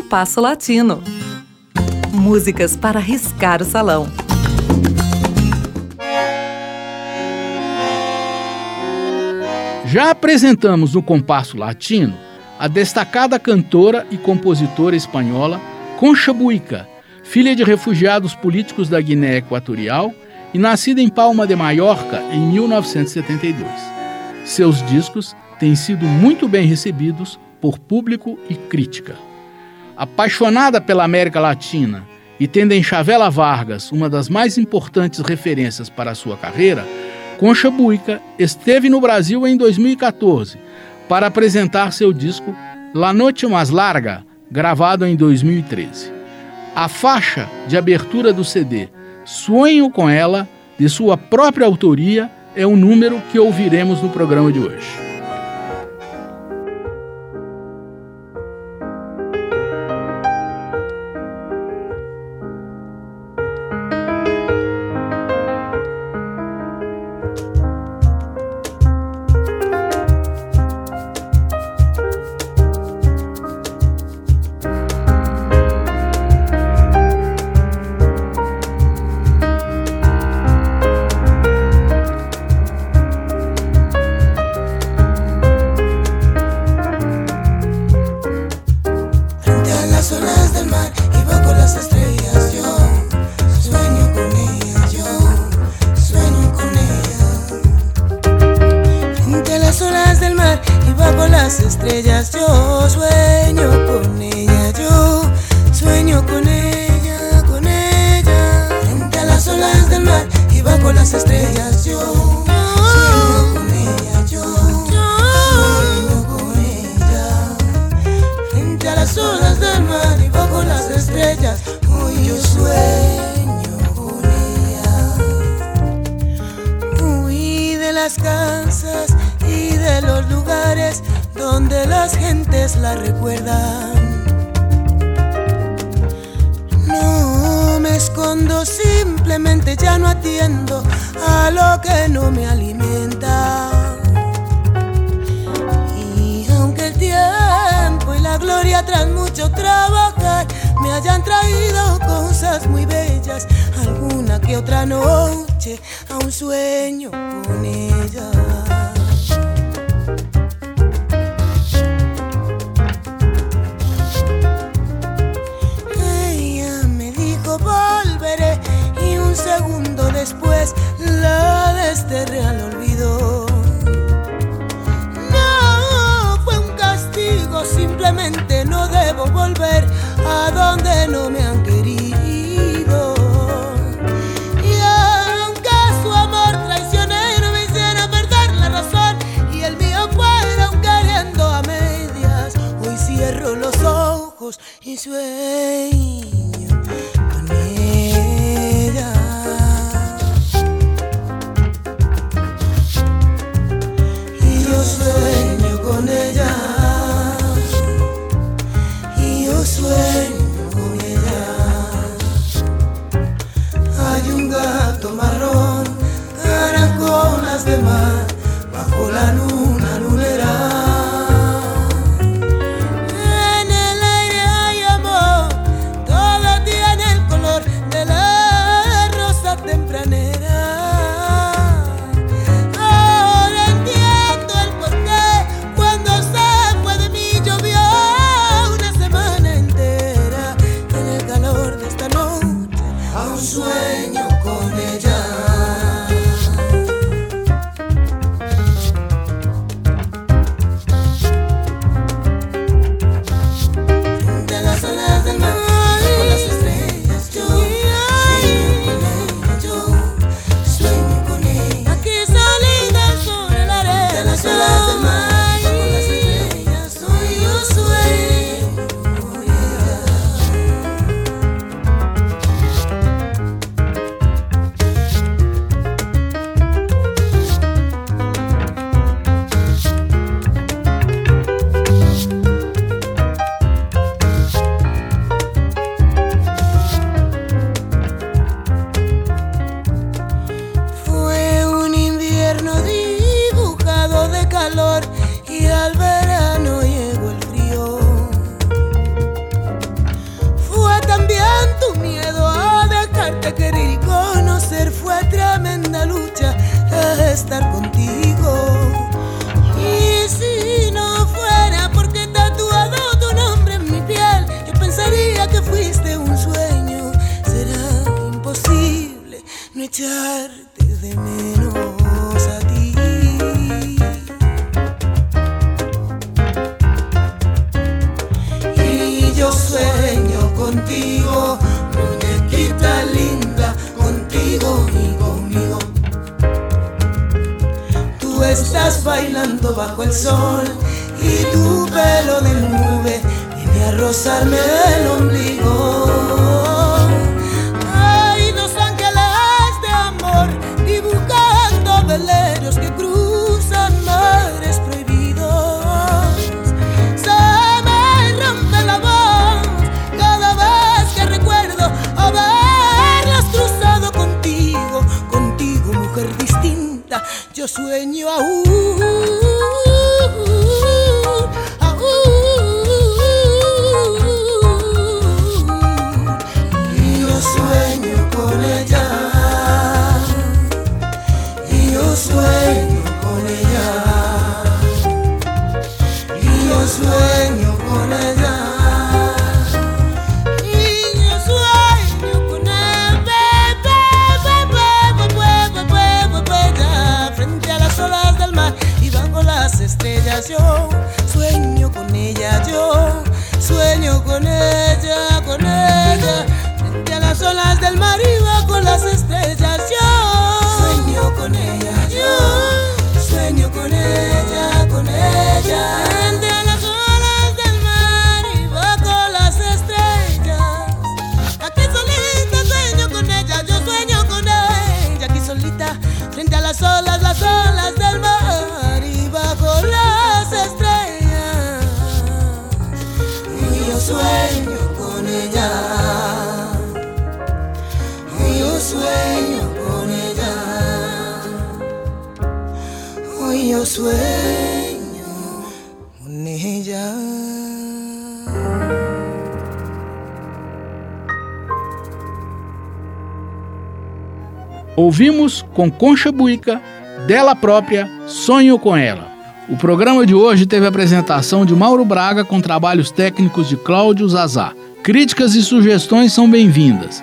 Compasso Latino. Músicas para riscar o salão. Já apresentamos no Compasso Latino a destacada cantora e compositora espanhola Concha Buica, filha de refugiados políticos da Guiné Equatorial e nascida em Palma de Mallorca em 1972. Seus discos têm sido muito bem recebidos por público e crítica. Apaixonada pela América Latina e tendo em Chavela Vargas uma das mais importantes referências para a sua carreira, Concha Buica esteve no Brasil em 2014 para apresentar seu disco La Noche Más Larga, gravado em 2013. A faixa de abertura do CD Sonho com Ela, de sua própria autoria, é o número que ouviremos no programa de hoje. frente a las olas del mar y bajo las estrellas yo sueño con ella, yo sueño con ella, con ella. Frente a las olas del mar y bajo las estrellas yo sueño con ella, yo sueño con ella. Frente a las olas del mar la recuerdan. No me escondo, simplemente ya no atiendo a lo que no me alimenta. Y aunque el tiempo y la gloria tras mucho trabajar me hayan traído cosas muy bellas, alguna que otra noche a un sueño con ella. después la desterré al olvido. this way. echarte de menos a ti. Y yo sueño contigo, muñequita linda, contigo y conmigo. Tú estás bailando bajo el sol y tu pelo de nube viene a rozarme el ombligo. Sueño aún. aún. Yo sueño con ella. Del mar y bajo las estrellas yo sueño con ella, yo sueño con ella, con ella. Sueño con ella. Hoy yo sueño con ella. Ouvimos com Concha Buica, dela própria, Sonho com Ela. O programa de hoje teve a apresentação de Mauro Braga com trabalhos técnicos de Cláudio Zazá. Críticas e sugestões são bem-vindas.